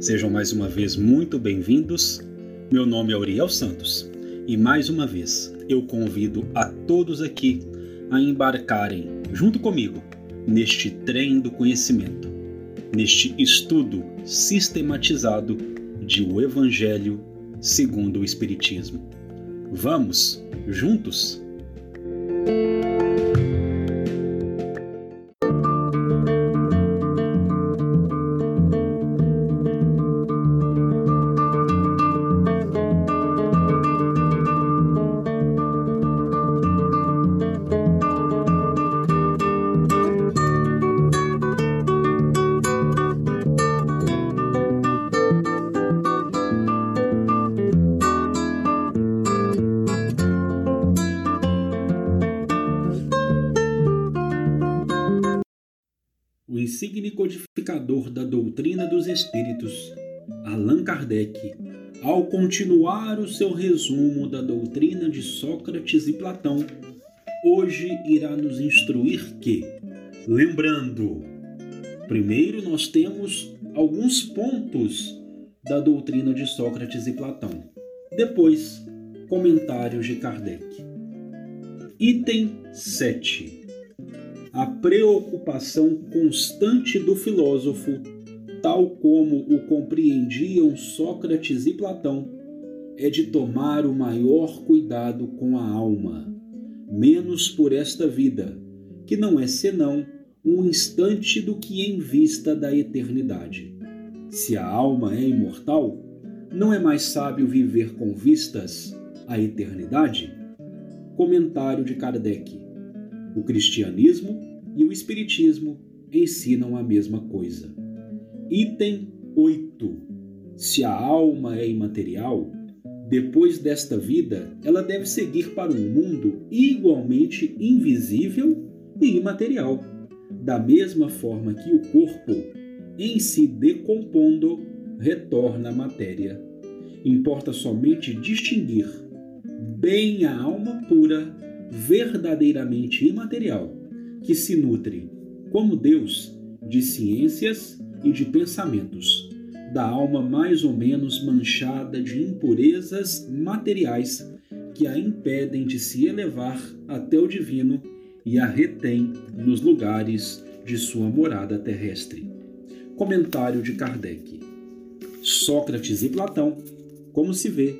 Sejam mais uma vez muito bem-vindos. Meu nome é Uriel Santos e mais uma vez eu convido a todos aqui a embarcarem junto comigo neste trem do conhecimento, neste estudo sistematizado de o Evangelho segundo o Espiritismo. Vamos juntos? O insigne codificador da doutrina dos espíritos, Allan Kardec, ao continuar o seu resumo da doutrina de Sócrates e Platão, hoje irá nos instruir que, lembrando, primeiro nós temos alguns pontos da doutrina de Sócrates e Platão. Depois, comentários de Kardec. Item 7 a preocupação constante do filósofo, tal como o compreendiam Sócrates e Platão, é de tomar o maior cuidado com a alma, menos por esta vida, que não é senão um instante do que em vista da eternidade. Se a alma é imortal, não é mais sábio viver com vistas à eternidade? Comentário de Kardec. O cristianismo e o espiritismo ensinam a mesma coisa. Item 8. Se a alma é imaterial, depois desta vida, ela deve seguir para um mundo igualmente invisível e imaterial, da mesma forma que o corpo, em se decompondo, retorna à matéria. Importa somente distinguir bem a alma pura, verdadeiramente imaterial, que se nutre, como Deus, de ciências e de pensamentos, da alma mais ou menos manchada de impurezas materiais que a impedem de se elevar até o divino e a retém nos lugares de sua morada terrestre. Comentário de Kardec. Sócrates e Platão, como se vê,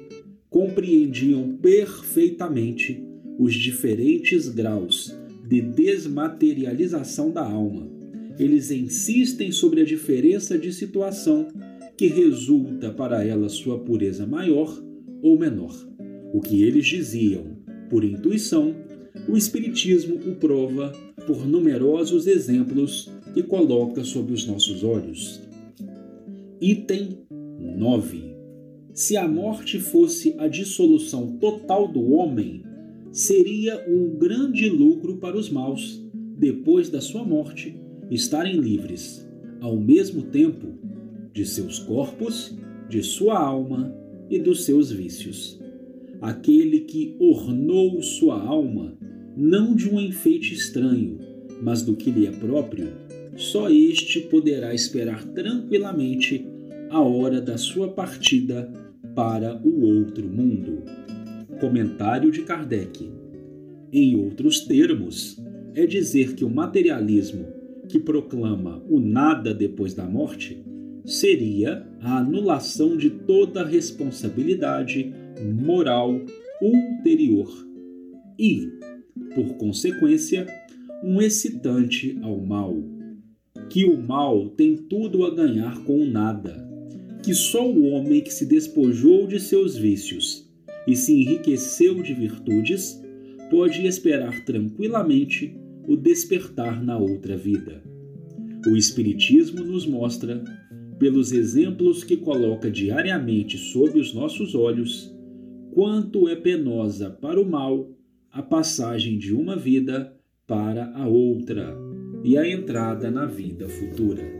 compreendiam perfeitamente os diferentes graus de desmaterialização da alma. Eles insistem sobre a diferença de situação que resulta para ela sua pureza maior ou menor. O que eles diziam por intuição, o Espiritismo o prova por numerosos exemplos que coloca sob os nossos olhos. Item 9. Se a morte fosse a dissolução total do homem, seria um grande lucro para os maus, depois da sua morte, estarem livres, ao mesmo tempo, de seus corpos, de sua alma e dos seus vícios. Aquele que ornou sua alma, não de um enfeite estranho, mas do que lhe é próprio, só este poderá esperar tranquilamente a hora da sua partida para o outro mundo. Comentário de Kardec. Em outros termos, é dizer que o materialismo que proclama o nada depois da morte seria a anulação de toda responsabilidade moral ulterior e, por consequência, um excitante ao mal. Que o mal tem tudo a ganhar com o nada, que só o homem que se despojou de seus vícios e se enriqueceu de virtudes, pode esperar tranquilamente o despertar na outra vida. O Espiritismo nos mostra pelos exemplos que coloca diariamente sob os nossos olhos, quanto é penosa para o mal a passagem de uma vida para a outra e a entrada na vida futura.